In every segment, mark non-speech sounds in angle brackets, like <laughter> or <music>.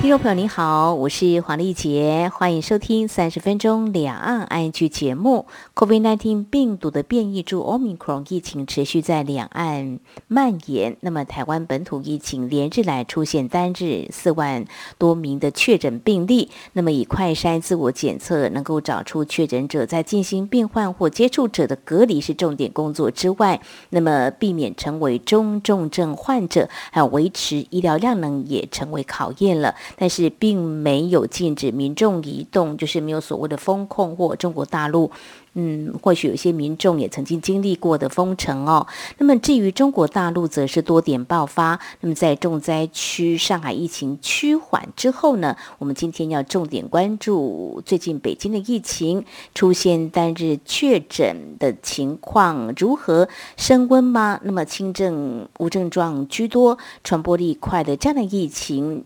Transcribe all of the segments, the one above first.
听众朋友您好，我是黄丽杰，欢迎收听三十分钟两岸 ING 节目。COVID-19 病毒的变异株 Omicron 疫情持续在两岸蔓延，那么台湾本土疫情连日来出现单日四万多名的确诊病例。那么以快筛自我检测能够找出确诊者，在进行病患或接触者的隔离是重点工作之外，那么避免成为中重症患者，还有维持医疗量能也成为考验了。但是并没有禁止民众移动，就是没有所谓的封控或中国大陆，嗯，或许有些民众也曾经经历过的封城哦。那么至于中国大陆，则是多点爆发。那么在重灾区上海疫情趋缓之后呢，我们今天要重点关注最近北京的疫情出现单日确诊的情况如何升温吗？那么轻症无症状居多，传播力快的这样的疫情。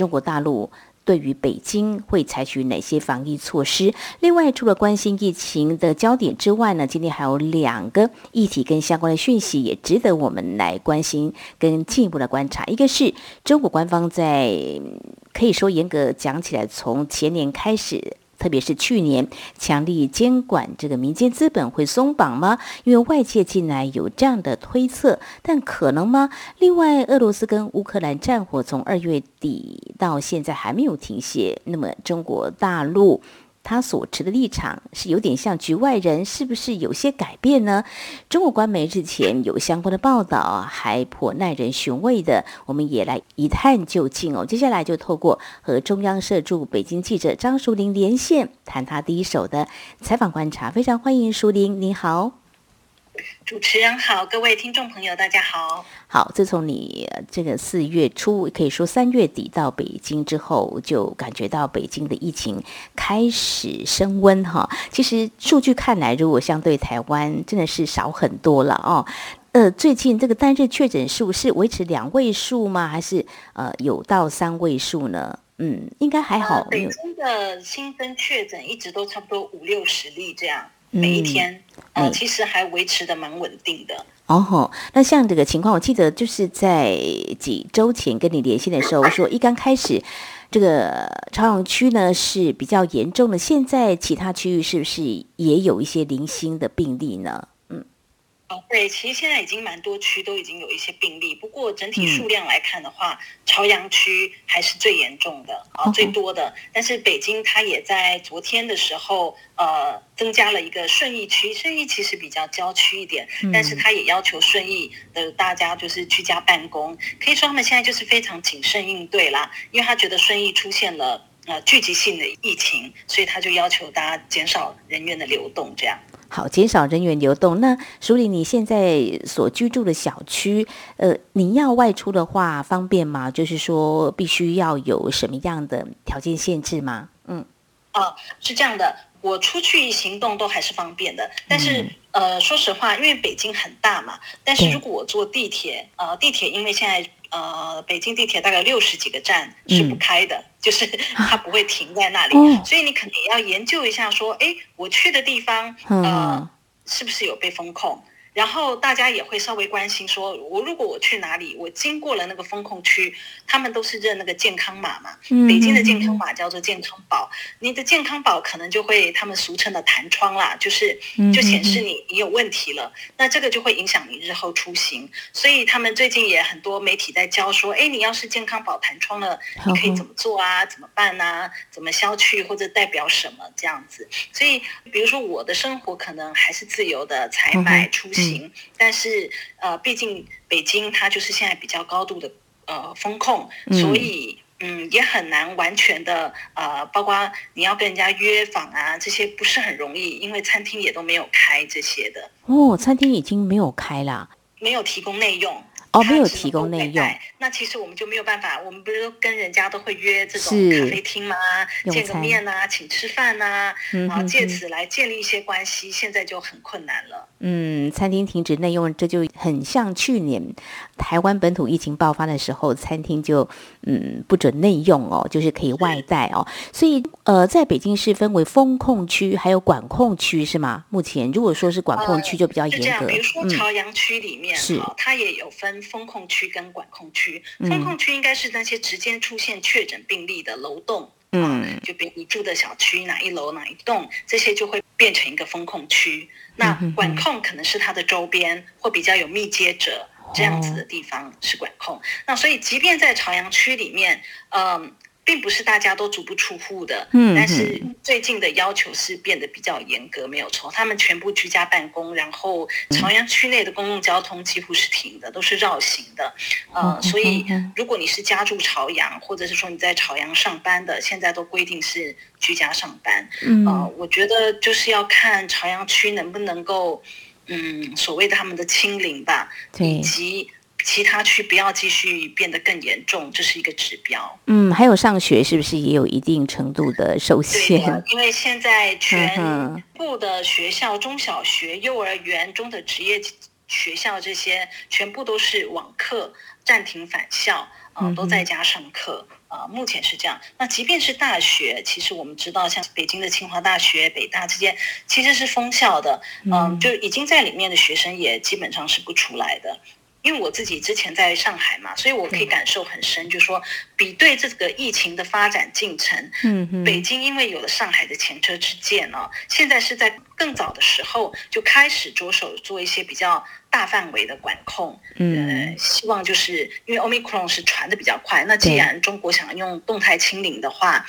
中国大陆对于北京会采取哪些防疫措施？另外，除了关心疫情的焦点之外呢，今天还有两个议题跟相关的讯息也值得我们来关心跟进一步的观察。一个是中国官方在可以说严格讲起来，从前年开始。特别是去年强力监管这个民间资本会松绑吗？因为外界近来有这样的推测，但可能吗？另外，俄罗斯跟乌克兰战火从二月底到现在还没有停歇，那么中国大陆。他所持的立场是有点像局外人，是不是有些改变呢？中国官媒日前有相关的报道，还颇耐人寻味的，我们也来一探究竟哦。接下来就透过和中央社驻北京记者张淑玲连线，谈他第一手的采访观察。非常欢迎淑玲，你好。主持人好，各位听众朋友，大家好。好，自从你这个四月初，可以说三月底到北京之后，就感觉到北京的疫情开始升温哈。其实数据看来，如果相对台湾，真的是少很多了哦。呃，最近这个单日确诊数是维持两位数吗？还是呃有到三位数呢？嗯，应该还好。呃、北京的新增确诊一直都差不多五六十例这样。每一天，嗯、呃，其实还维持的蛮稳定的。哦吼，那像这个情况，我记得就是在几周前跟你连线的时候说，一刚开始这个朝阳区呢是比较严重的，现在其他区域是不是也有一些零星的病例呢？哦，对，其实现在已经蛮多区都已经有一些病例，不过整体数量来看的话，嗯、朝阳区还是最严重的啊，哦、最多的。但是北京它也在昨天的时候，呃，增加了一个顺义区，顺义其实比较郊区一点，嗯、但是它也要求顺义的大家就是居家办公，可以说他们现在就是非常谨慎应对啦，因为他觉得顺义出现了呃聚集性的疫情，所以他就要求大家减少人员的流动，这样。好，减少人员流动。那淑玲，你现在所居住的小区，呃，你要外出的话方便吗？就是说，必须要有什么样的条件限制吗？嗯，哦，是这样的，我出去行动都还是方便的。但是，嗯、呃，说实话，因为北京很大嘛，但是如果我坐地铁，呃，地铁因为现在。呃，北京地铁大概六十几个站是不开的，嗯、就是它不会停在那里，哦、所以你可能也要研究一下，说，哎，我去的地方，呃，嗯、是不是有被封控？然后大家也会稍微关心说，我如果我去哪里，我经过了那个风控区，他们都是认那个健康码嘛。嗯、北京的健康码叫做健康宝，你的健康宝可能就会他们俗称的弹窗啦，就是就显示你你有问题了，那这个就会影响你日后出行。所以他们最近也很多媒体在教说，哎，你要是健康宝弹窗了，你可以怎么做啊？怎么办啊？怎么消去或者代表什么这样子？所以比如说我的生活可能还是自由的采买出行。行，嗯、但是呃，毕竟北京它就是现在比较高度的呃风控，嗯、所以嗯也很难完全的呃，包括你要跟人家约访啊，这些不是很容易，因为餐厅也都没有开这些的。哦，餐厅已经没有开了，没有提供内用。哦，没有提供内用。那其实我们就没有办法，我们不是跟人家都会约这种咖啡厅吗？见个面啊，请吃饭啊，然后借此来建立一些关系，现在就很困难了。嗯，餐厅停止内用，这就很像去年台湾本土疫情爆发的时候，餐厅就嗯不准内用哦，就是可以外带哦。所以呃，在北京市分为风控区还有管控区是吗？目前如果说是管控区就比较严格，呃、这样，比如说朝阳区里面、嗯、是它也有分风控区跟管控区。风控区应该是那些直接出现确诊病例的楼栋，嗯，就比如你住的小区哪一楼哪一栋，这些就会变成一个风控区。那管控可能是它的周边或比较有密接者这样子的地方是管控。那所以即便在朝阳区里面，嗯。并不是大家都足不出户的，嗯，但是最近的要求是变得比较严格，没有错。他们全部居家办公，然后朝阳区内的公共交通几乎是停的，都是绕行的，呃，所以如果你是家住朝阳，或者是说你在朝阳上班的，现在都规定是居家上班。嗯，呃，我觉得就是要看朝阳区能不能够，嗯，所谓的他们的清零吧，以及。其他区不要继续变得更严重，这是一个指标。嗯，还有上学是不是也有一定程度的受限？对，因为现在全部的学校，中小学、幼儿园中的职业学校这些，全部都是网课，暂停返校，啊、呃，都在家上课。啊、呃，目前是这样。那即便是大学，其实我们知道，像北京的清华大学、北大这些，其实是封校的。嗯、呃，就已经在里面的学生也基本上是不出来的。因为我自己之前在上海嘛，所以我可以感受很深，就是说比对这个疫情的发展进程，嗯，北京因为有了上海的前车之鉴哦，现在是在更早的时候就开始着手做一些比较大范围的管控，嗯、呃，希望就是因为 Omicron 是传的比较快，那既然中国想要用动态清零的话，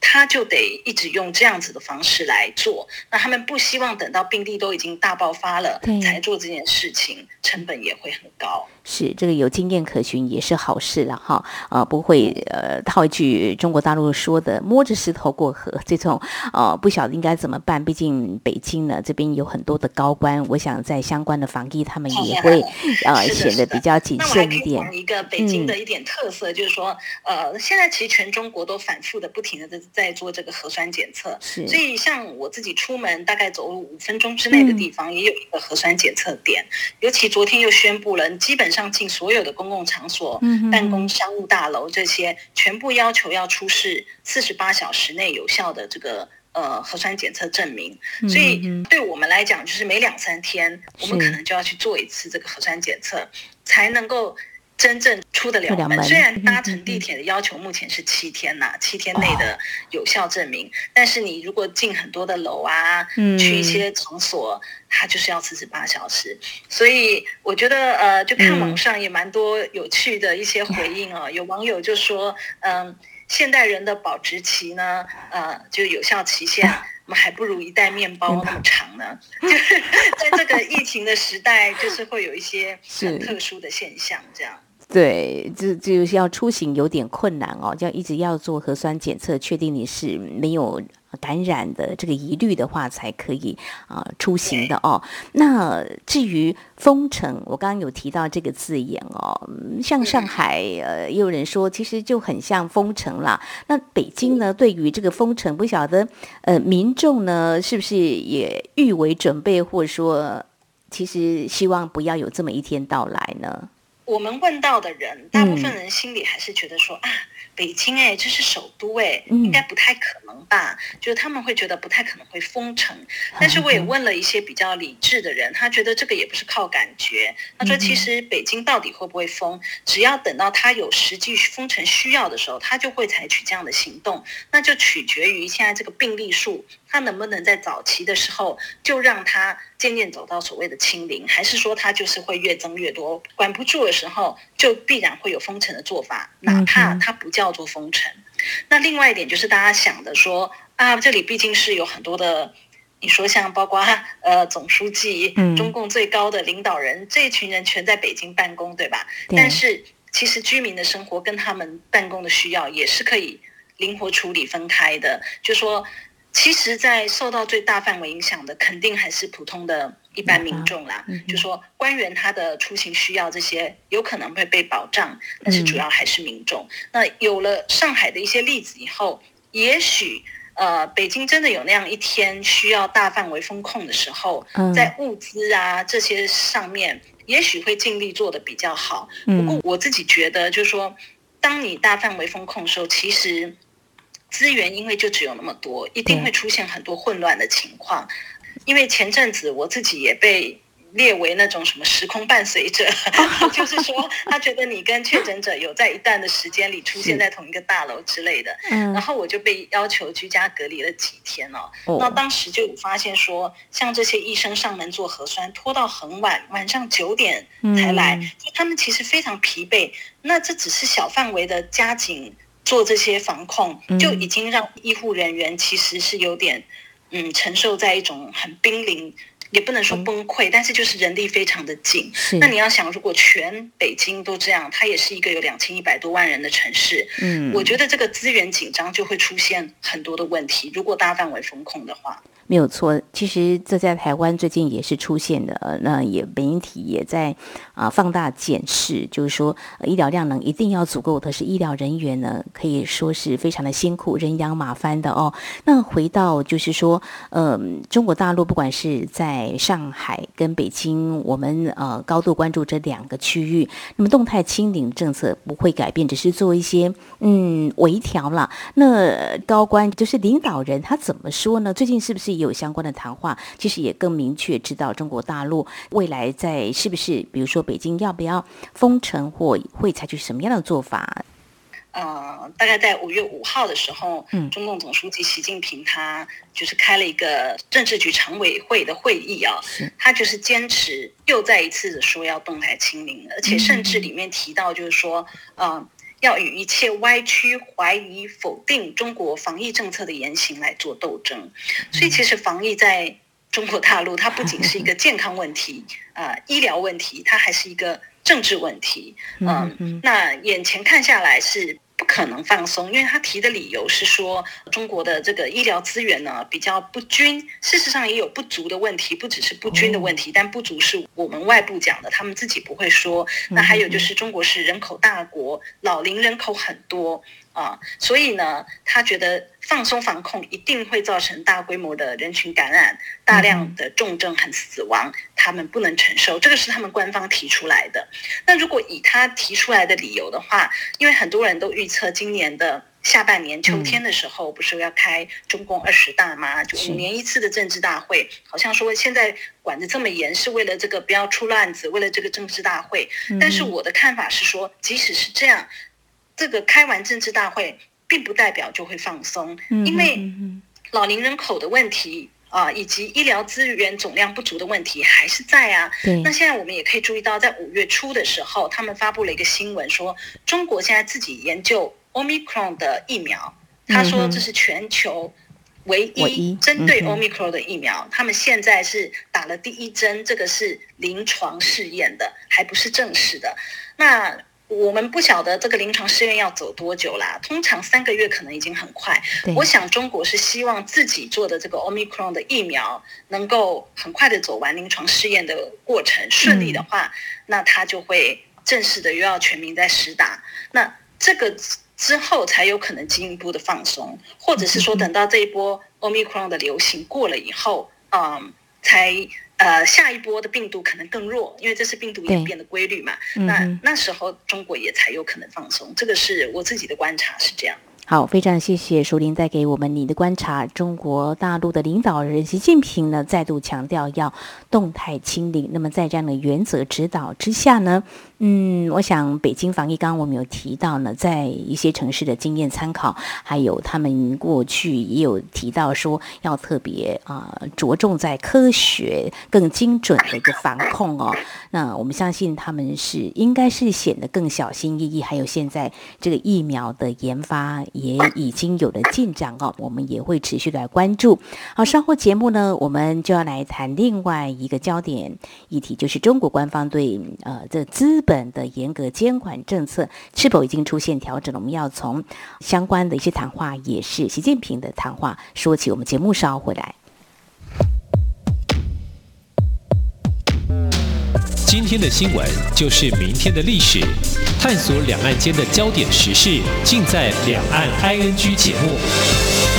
他就得一直用这样子的方式来做。那他们不希望等到病例都已经大爆发了才做这件事情，成本也会很高。是这个有经验可循也是好事了哈，呃，不会呃套一句中国大陆说的摸着石头过河这种呃不晓得应该怎么办。毕竟北京呢这边有很多的高官，我想在相关的防疫他们也会呃显得比较谨慎一点。一个北京的一点特色就是说，呃，现在其实全中国都反复的不停的在在做这个核酸检测，是。所以像我自己出门大概走路五分钟之内的地方也有一个核酸检测点，尤其昨天又宣布了，基本上。上进所有的公共场所、办公商务大楼这些，全部要求要出示四十八小时内有效的这个呃核酸检测证明。所以对我们来讲，就是每两三天，我们可能就要去做一次这个核酸检测，才能够真正出得了门。虽然搭乘地铁的要求目前是七天呐、啊，七天内的有效证明，但是你如果进很多的楼啊，去一些场所。它就是要四十八小时，所以我觉得呃，就看网上也蛮多有趣的一些回应哦。嗯、<laughs> 有网友就说，嗯、呃，现代人的保质期呢，呃，就有效期限，我 <laughs> 们还不如一袋面包那么长呢。<laughs> 就是在这个疫情的时代，就是会有一些很特殊的现象，这样。对，就就是要出行有点困难哦，就要一直要做核酸检测，确定你是没有感染的这个疑虑的话，才可以啊、呃、出行的哦。那至于封城，我刚刚有提到这个字眼哦，像上海呃，也有人说其实就很像封城啦。那北京呢，对于这个封城，不晓得呃民众呢是不是也预为准备，或者说其实希望不要有这么一天到来呢？我们问到的人，大部分人心里还是觉得说、嗯、啊，北京哎，这是首都哎，应该不太可能吧？嗯、就是他们会觉得不太可能会封城。但是我也问了一些比较理智的人，他觉得这个也不是靠感觉。他说，其实北京到底会不会封，只要等到他有实际封城需要的时候，他就会采取这样的行动。那就取决于现在这个病例数。他能不能在早期的时候就让他渐渐走到所谓的清零，还是说他就是会越增越多，管不住的时候就必然会有封城的做法，哪怕它不叫做封城。那另外一点就是大家想的说啊，这里毕竟是有很多的，你说像包括呃总书记、中共最高的领导人这一群人全在北京办公，对吧？但是其实居民的生活跟他们办公的需要也是可以灵活处理分开的，就说。其实，在受到最大范围影响的，肯定还是普通的一般民众啦。嗯、就说官员他的出行需要这些有可能会被保障，但是主要还是民众。嗯、那有了上海的一些例子以后，也许呃，北京真的有那样一天需要大范围封控的时候，嗯、在物资啊这些上面，也许会尽力做的比较好。不过我自己觉得，就是说，当你大范围封控的时候，其实。资源因为就只有那么多，一定会出现很多混乱的情况。因为前阵子我自己也被列为那种什么时空伴随者，<laughs> 就是说他觉得你跟确诊者有在一段的时间里出现在同一个大楼之类的，然后我就被要求居家隔离了几天哦。那当时就发现说，像这些医生上门做核酸，拖到很晚，晚上九点才来，就他们其实非常疲惫。那这只是小范围的加紧。做这些防控，就已经让医护人员其实是有点，嗯，承受在一种很濒临，也不能说崩溃，但是就是人力非常的紧。那你要想，如果全北京都这样，它也是一个有两千一百多万人的城市，嗯，我觉得这个资源紧张就会出现很多的问题。如果大范围封控的话。没有错，其实这在台湾最近也是出现的，呃那也媒体也在啊放大检视，就是说医疗量能一定要足够，可是医疗人员呢可以说是非常的辛苦，人仰马翻的哦。那回到就是说，嗯，中国大陆不管是在上海跟北京，我们呃高度关注这两个区域，那么动态清零政策不会改变，只是做一些嗯微调了。那高官就是领导人他怎么说呢？最近是不是？有相关的谈话，其实也更明确知道中国大陆未来在是不是，比如说北京要不要封城，或会采取什么样的做法？呃，大概在五月五号的时候，嗯，中共总书记习近平他就是开了一个政治局常委会的会议啊，是他就是坚持又再一次的说要动态清零，而且甚至里面提到就是说，嗯、呃。要与一切歪曲、怀疑、否定中国防疫政策的言行来做斗争，所以其实防疫在中国大陆，它不仅是一个 <laughs> 健康问题，啊、呃，医疗问题，它还是一个政治问题。嗯，那眼前看下来是。不可能放松，因为他提的理由是说，中国的这个医疗资源呢比较不均，事实上也有不足的问题，不只是不均的问题，但不足是我们外部讲的，他们自己不会说。那还有就是中国是人口大国，老龄人口很多。啊，所以呢，他觉得放松防控一定会造成大规模的人群感染，大量的重症和死亡，他们不能承受。这个是他们官方提出来的。那如果以他提出来的理由的话，因为很多人都预测今年的下半年秋天的时候，不是要开中共二十大吗？就五年一次的政治大会，好像说现在管得这么严，是为了这个不要出乱子，为了这个政治大会。但是我的看法是说，即使是这样。这个开完政治大会，并不代表就会放松，因为老龄人口的问题啊，以及医疗资源总量不足的问题还是在啊。那现在我们也可以注意到，在五月初的时候，他们发布了一个新闻，说中国现在自己研究 Omicron 的疫苗，他说这是全球唯一针对 Omicron 的疫苗，他们现在是打了第一针，这个是临床试验的，还不是正式的。那我们不晓得这个临床试验要走多久啦，通常三个月可能已经很快。我想中国是希望自己做的这个 Omicron 的疫苗能够很快的走完临床试验的过程，顺利的话，嗯、那它就会正式的又要全民在施打。那这个之后才有可能进一步的放松，或者是说等到这一波 Omicron 的流行过了以后，嗯，才。呃，下一波的病毒可能更弱，因为这是病毒演变的规律嘛。嗯、那那时候中国也才有可能放松，这个是我自己的观察是这样。好，非常谢谢舒林带给我们你的观察。中国大陆的领导人习近平呢，再度强调要动态清零。那么在这样的原则指导之下呢，嗯，我想北京防疫，刚刚我们有提到呢，在一些城市的经验参考，还有他们过去也有提到说要特别啊、着重在科学、更精准的一个防控哦。那我们相信他们是应该是显得更小心翼翼，还有现在这个疫苗的研发。也已经有了进展哦，我们也会持续来关注。好，稍后节目呢，我们就要来谈另外一个焦点议题，就是中国官方对呃这资本的严格监管政策是否已经出现调整了？我们要从相关的一些谈话，也是习近平的谈话说起。我们节目稍回来。今天的新闻就是明天的历史，探索两岸间的焦点时事，尽在《两岸 ING》节目。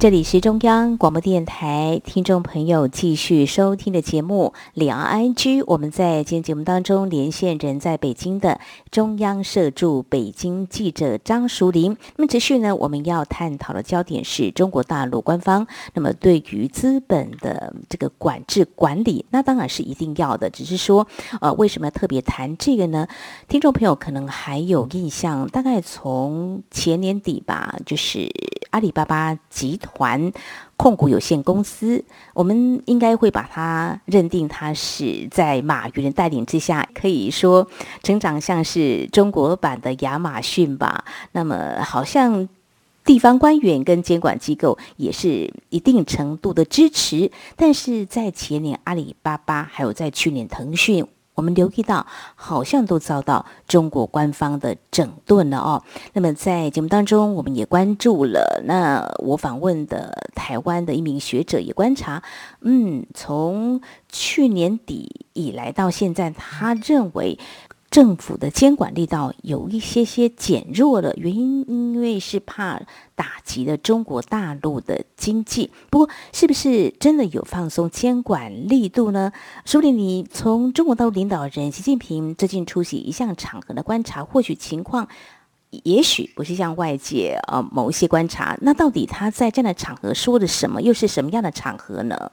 这里是中央广播电台听众朋友继续收听的节目《两岸 I G》。我们在今天节目当中连线人在北京的中央社驻北京记者张淑玲。那么持续呢，我们要探讨的焦点是中国大陆官方那么对于资本的这个管制管理，那当然是一定要的。只是说，呃，为什么要特别谈这个呢？听众朋友可能还有印象，大概从前年底吧，就是阿里巴巴集团。团控股有限公司，我们应该会把它认定它是在马云的带领之下，可以说成长像是中国版的亚马逊吧。那么，好像地方官员跟监管机构也是一定程度的支持，但是在前年阿里巴巴，还有在去年腾讯。我们留意到，好像都遭到中国官方的整顿了哦。那么在节目当中，我们也关注了。那我访问的台湾的一名学者也观察，嗯，从去年底以来到现在，他认为。政府的监管力道有一些些减弱了，原因因为是怕打击了中国大陆的经济。不过，是不是真的有放松监管力度呢？淑玲，你从中国大陆领导人习近平最近出席一项场合的观察，或许情况也许不是像外界呃某一些观察。那到底他在这样的场合说的什么？又是什么样的场合呢？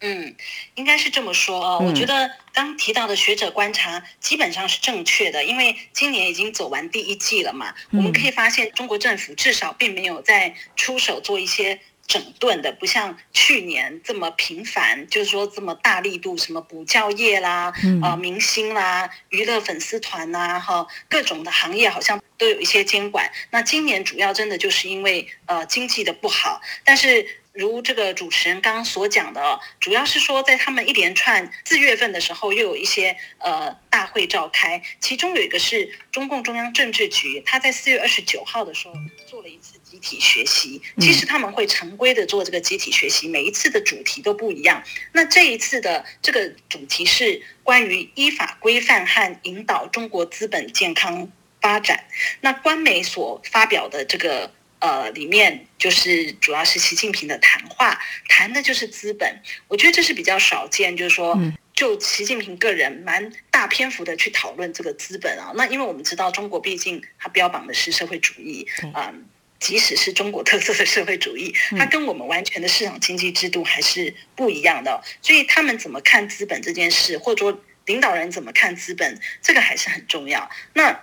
嗯，应该是这么说啊。我觉得刚提到的学者观察基本上是正确的，因为今年已经走完第一季了嘛。我们可以发现，中国政府至少并没有在出手做一些整顿的，不像去年这么频繁，就是说这么大力度，什么补教业啦、啊、呃、明星啦、娱乐粉丝团呐，哈，各种的行业好像都有一些监管。那今年主要真的就是因为呃经济的不好，但是。如这个主持人刚刚所讲的，主要是说在他们一连串四月份的时候，又有一些呃大会召开，其中有一个是中共中央政治局，他在四月二十九号的时候做了一次集体学习。其实他们会常规的做这个集体学习，每一次的主题都不一样。那这一次的这个主题是关于依法规范和引导中国资本健康发展。那官媒所发表的这个。呃，里面就是主要是习近平的谈话，谈的就是资本。我觉得这是比较少见，就是说，就习近平个人蛮大篇幅的去讨论这个资本啊。那因为我们知道，中国毕竟它标榜的是社会主义，嗯、呃，即使是中国特色的社会主义，它跟我们完全的市场经济制度还是不一样的。所以他们怎么看资本这件事，或者说领导人怎么看资本，这个还是很重要。那。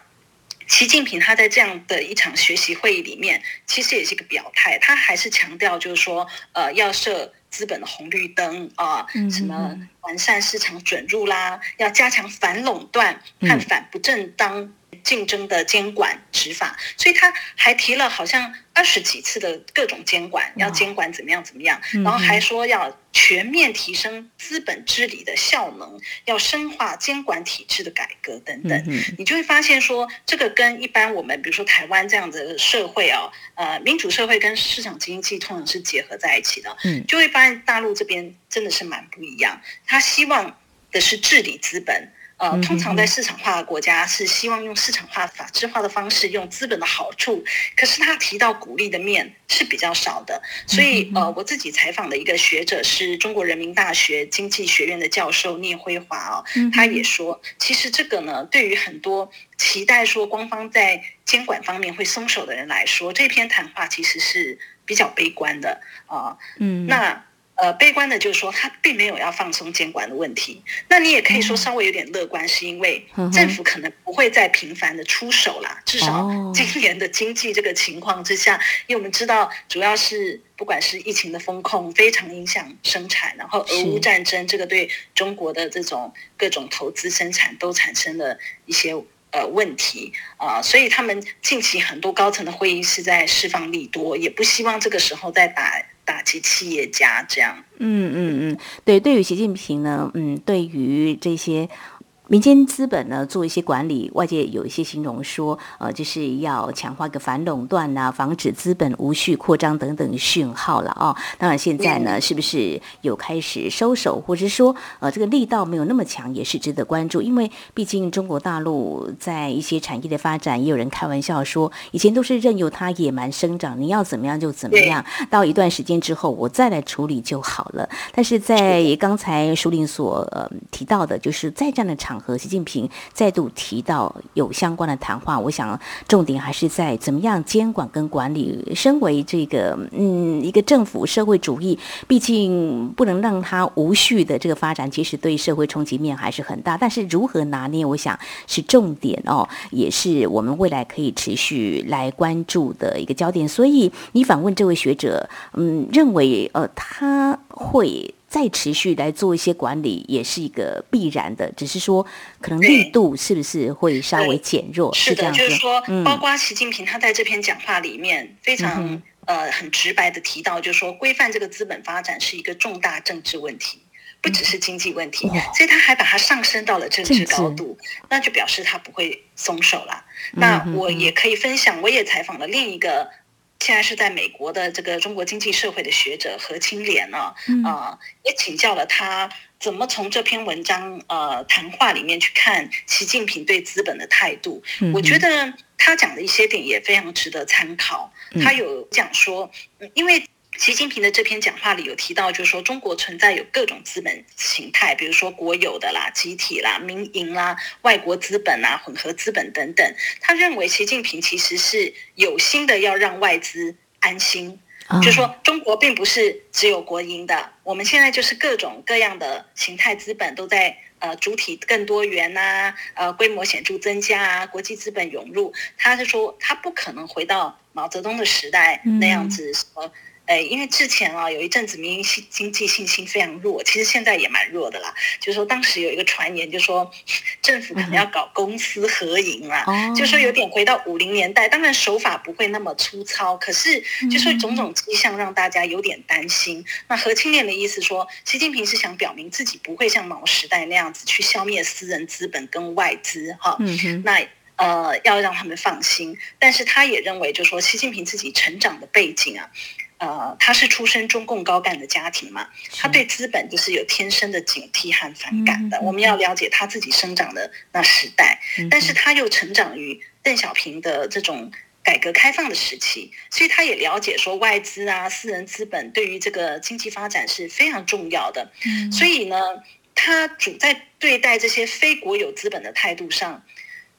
习近平他在这样的一场学习会议里面，其实也是一个表态，他还是强调就是说，呃，要设资本的红绿灯啊，呃，什么完善市场准入啦，要加强反垄断和反不正当竞争的监管执法，所以他还提了好像二十几次的各种监管，要监管怎么样怎么样，然后还说要全面提升资本治理的效能，要深化监管体制的改革等等。你就会发现说，这个跟一般我们比如说台湾这样的社会哦，呃，民主社会跟市场经济通常是结合在一起的，就会发现大陆这边真的是蛮不一样，他希望的是治理资本。呃，通常在市场化的国家是希望用市场化、法制化的方式，用资本的好处。可是他提到鼓励的面是比较少的，所以呃，我自己采访的一个学者是中国人民大学经济学院的教授聂辉华哦，他也说，其实这个呢，对于很多期待说官方在监管方面会松手的人来说，这篇谈话其实是比较悲观的啊。嗯，那。呃，悲观的就是说，他并没有要放松监管的问题。那你也可以说稍微有点乐观，是因为政府可能不会再频繁的出手啦。至少今年的经济这个情况之下，因为我们知道，主要是不管是疫情的风控非常影响生产，然后俄乌战争这个对中国的这种各种投资生产都产生了一些呃问题啊，所以他们近期很多高层的会议是在释放利多，也不希望这个时候再打。打击企业家这样。嗯嗯嗯，对，对于习近平呢，嗯，对于这些。民间资本呢，做一些管理，外界有一些形容说，呃，就是要强化一个反垄断啊，防止资本无序扩张等等讯号了哦。当然，现在呢，是不是有开始收手，或者是说，呃，这个力道没有那么强，也是值得关注。因为毕竟中国大陆在一些产业的发展，也有人开玩笑说，以前都是任由它野蛮生长，你要怎么样就怎么样，到一段时间之后，我再来处理就好了。但是在刚才舒林所呃提到的，就是在这样的场。和习近平再度提到有相关的谈话，我想重点还是在怎么样监管跟管理。身为这个嗯一个政府社会主义，毕竟不能让它无序的这个发展，其实对社会冲击面还是很大。但是如何拿捏，我想是重点哦，也是我们未来可以持续来关注的一个焦点。所以你反问这位学者，嗯，认为呃他会。再持续来做一些管理，也是一个必然的，只是说可能力度是不是会稍微减弱？是的，是就是说，嗯、包括习近平他在这篇讲话里面非常、嗯、呃很直白的提到，就是说规范这个资本发展是一个重大政治问题，不只是经济问题，嗯、所以他还把它上升到了政治高度，那就表示他不会松手了。嗯、那我也可以分享，我也采访了另一个。现在是在美国的这个中国经济社会的学者何清莲呢，啊、也请教了他怎么从这篇文章呃谈话里面去看习近平对资本的态度。嗯、我觉得他讲的一些点也非常值得参考。他有讲说，因为。习近平的这篇讲话里有提到，就是说中国存在有各种资本形态，比如说国有的啦、集体啦、民营啦、外国资本啦、混合资本等等。他认为习近平其实是有心的要让外资安心，就说中国并不是只有国营的，我们现在就是各种各样的形态资本都在呃主体更多元呐、啊，呃规模显著增加啊，国际资本涌入。他是说他不可能回到毛泽东的时代那样子什么。哎，因为之前啊有一阵子民营经济信心非常弱，其实现在也蛮弱的啦。就是说当时有一个传言，就说政府可能要搞公私合营啦，嗯、就说有点回到五零年代。当然手法不会那么粗糙，可是就说种种迹象让大家有点担心。嗯、那何清涟的意思说，习近平是想表明自己不会像毛时代那样子去消灭私人资本跟外资哈。嗯、那呃要让他们放心，但是他也认为，就说习近平自己成长的背景啊。呃，他是出身中共高干的家庭嘛，他对资本就是有天生的警惕和反感的。我们要了解他自己生长的那时代，但是他又成长于邓小平的这种改革开放的时期，所以他也了解说外资啊、私人资本对于这个经济发展是非常重要的。所以呢，他主在对待这些非国有资本的态度上。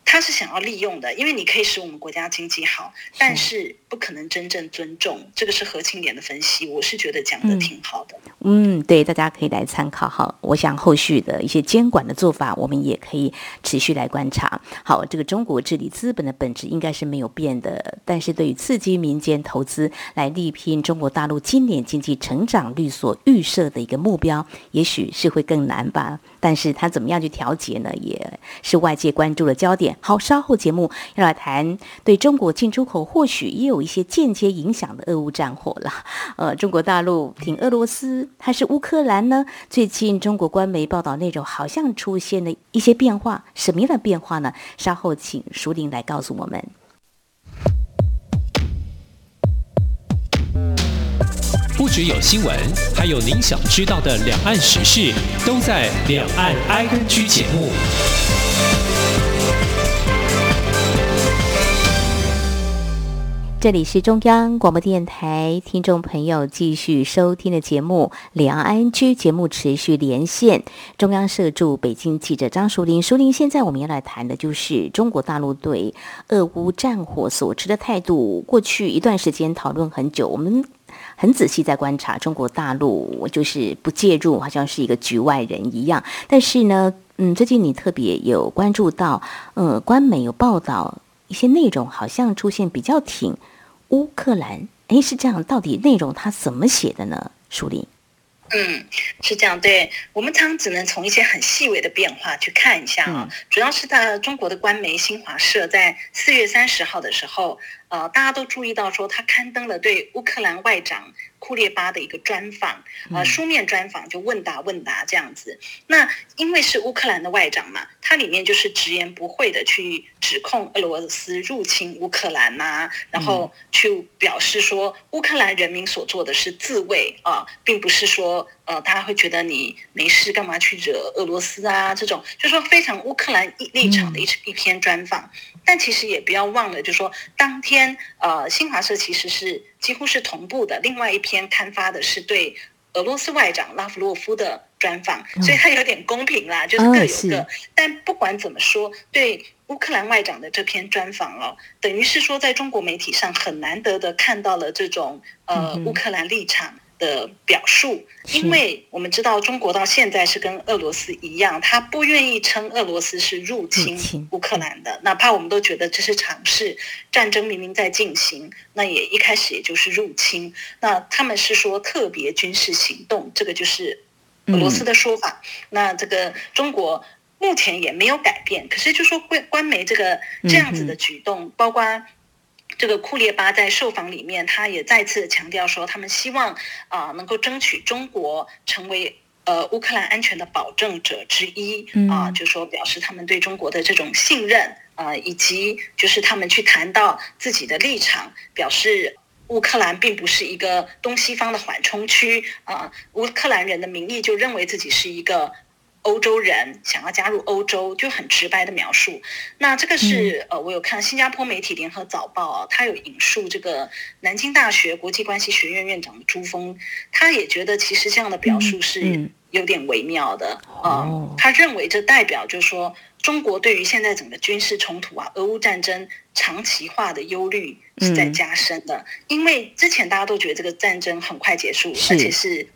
他是想要利用的，因为你可以使我们国家经济好，但是不可能真正尊重。这个是何清涟的分析，我是觉得讲的挺好的。嗯，对，大家可以来参考哈。我想后续的一些监管的做法，我们也可以持续来观察。好，这个中国治理资本的本质应该是没有变的，但是对于刺激民间投资来力拼中国大陆今年经济成长率所预设的一个目标，也许是会更难吧。但是它怎么样去调节呢？也是外界关注的焦点。好，稍后节目要来谈对中国进出口或许也有一些间接影响的俄乌战火了。呃，中国大陆挺俄罗斯还是乌克兰呢？最近中国官媒报道内容好像出现了一些变化，什么样的变化呢？稍后请淑铃来告诉我们。不只有新闻，还有您想知道的两岸时事，都在《两岸 ING》节目。这里是中央广播电台听众朋友继续收听的节目《两岸 ING》节目持续连线，中央社驻北京记者张淑玲。淑玲，现在我们要来谈的就是中国大陆对俄乌战火所持的态度。过去一段时间讨论很久，我们。很仔细在观察中国大陆，我就是不介入，好像是一个局外人一样。但是呢，嗯，最近你特别有关注到，呃，官媒有报道一些内容，好像出现比较挺乌克兰。诶，是这样，到底内容它怎么写的呢？书里。嗯，是这样。对，我们常只能从一些很细微的变化去看一下啊。嗯、主要是在中国的官媒新华社在四月三十号的时候，呃，大家都注意到说，他刊登了对乌克兰外长库列巴的一个专访，呃，书面专访就问答问答这样子。那因为是乌克兰的外长嘛，他里面就是直言不讳的去指控俄罗斯入侵乌克兰呐、啊，然后去表示说乌克兰人民所做的是自卫啊，并不是说呃，大家会觉得你没事干嘛去惹俄罗斯啊这种，就是说非常乌克兰立场的一一篇专访。但其实也不要忘了，就是说当天呃，新华社其实是几乎是同步的，另外一篇刊发的是对俄罗斯外长拉夫洛夫的专访，所以他有点公平啦，就是各有各。但不管怎么说，对乌克兰外长的这篇专访哦，等于是说在中国媒体上很难得的看到了这种呃乌克兰立场。的表述，因为我们知道中国到现在是跟俄罗斯一样，他不愿意称俄罗斯是入侵乌克兰的，哪怕我们都觉得这是尝试，战争明明在进行，那也一开始也就是入侵，那他们是说特别军事行动，这个就是俄罗斯的说法，那这个中国目前也没有改变，可是就说官官媒这个这样子的举动，包括。这个库列巴在受访里面，他也再次强调说，他们希望啊、呃、能够争取中国成为呃乌克兰安全的保证者之一啊、呃，就说表示他们对中国的这种信任啊、呃，以及就是他们去谈到自己的立场，表示乌克兰并不是一个东西方的缓冲区啊、呃，乌克兰人的民意就认为自己是一个。欧洲人想要加入欧洲，就很直白的描述。那这个是呃，我有看新加坡媒体联合早报啊，他有引述这个南京大学国际关系学院院长朱峰，他也觉得其实这样的表述是有点微妙的啊、呃。他认为这代表就是说，中国对于现在整个军事冲突啊，俄乌战争长期化的忧虑是在加深的。因为之前大家都觉得这个战争很快结束，而且是。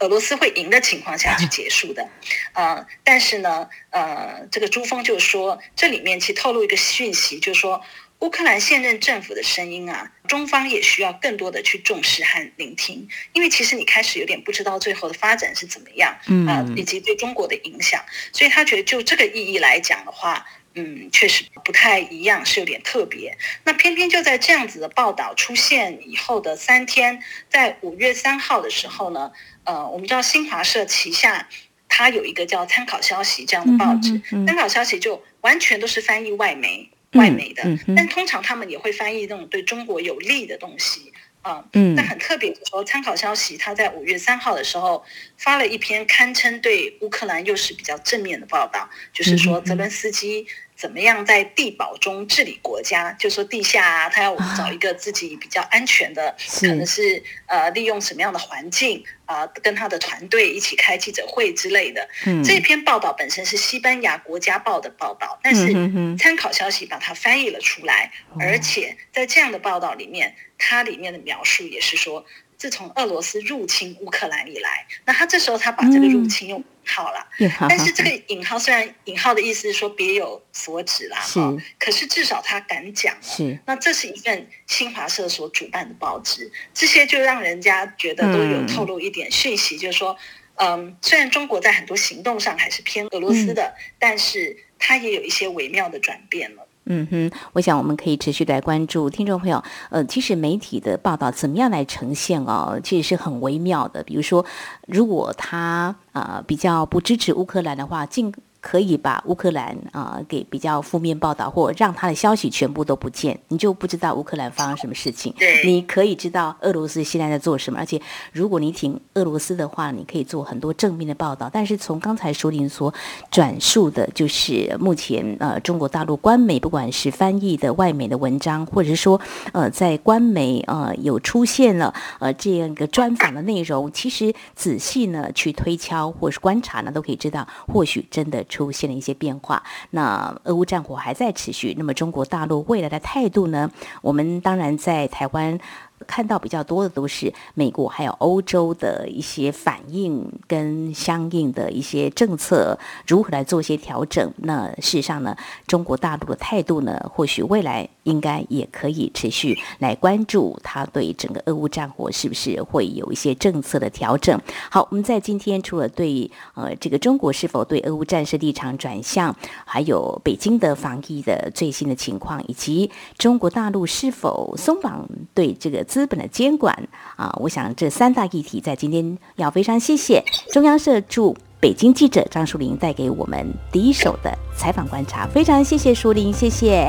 俄罗斯会赢的情况下去结束的，呃，但是呢，呃，这个朱峰就说，这里面其实透露一个讯息，就是说，乌克兰现任政府的声音啊，中方也需要更多的去重视和聆听，因为其实你开始有点不知道最后的发展是怎么样，嗯、呃，以及对中国的影响，所以他觉得就这个意义来讲的话。嗯，确实不太一样，是有点特别。那偏偏就在这样子的报道出现以后的三天，在五月三号的时候呢，呃，我们知道新华社旗下它有一个叫参考消息这样的报纸，嗯嗯嗯、参考消息就完全都是翻译外媒外媒的，但通常他们也会翻译那种对中国有利的东西。啊，嗯，那很特别的说，参考消息，他在五月三号的时候发了一篇堪称对乌克兰又是比较正面的报道，就是说泽伦斯基。怎么样在地堡中治理国家？就说地下啊，他要找一个自己比较安全的，啊、可能是呃利用什么样的环境啊、呃，跟他的团队一起开记者会之类的。嗯，这篇报道本身是西班牙国家报的报道，但是参考消息把它翻译了出来，嗯、而且在这样的报道里面，它里面的描述也是说。自从俄罗斯入侵乌克兰以来，那他这时候他把这个入侵用引号了，嗯、但是这个引号虽然引号的意思是说别有所指啦，是可是至少他敢讲，是，那这是一份新华社所主办的报纸，这些就让人家觉得都有透露一点讯息，嗯、就是说，嗯，虽然中国在很多行动上还是偏俄罗斯的，嗯、但是它也有一些微妙的转变了。嗯哼，我想我们可以持续来关注听众朋友。呃，其实媒体的报道怎么样来呈现哦，其实是很微妙的。比如说，如果他呃比较不支持乌克兰的话，尽。可以把乌克兰啊、呃、给比较负面报道，或让他的消息全部都不见，你就不知道乌克兰发生什么事情。对，你可以知道俄罗斯现在在做什么，而且如果你挺俄罗斯的话，你可以做很多正面的报道。但是从刚才舒林所转述的，就是目前呃中国大陆官媒不管是翻译的外媒的文章，或者是说呃在官媒呃有出现了呃这样一个专访的内容，其实仔细呢去推敲或是观察呢，都可以知道，或许真的。出现了一些变化，那俄乌战火还在持续，那么中国大陆未来的态度呢？我们当然在台湾。看到比较多的都是美国还有欧洲的一些反应跟相应的一些政策如何来做一些调整。那事实上呢，中国大陆的态度呢，或许未来应该也可以持续来关注他对整个俄乌战火是不是会有一些政策的调整。好，我们在今天除了对呃这个中国是否对俄乌战事立场转向，还有北京的防疫的最新的情况，以及中国大陆是否松绑对这个。资本的监管啊，我想这三大议题在今天要非常谢谢中央社驻北京记者张淑玲带给我们第一手的采访观察，非常谢谢淑玲，谢谢，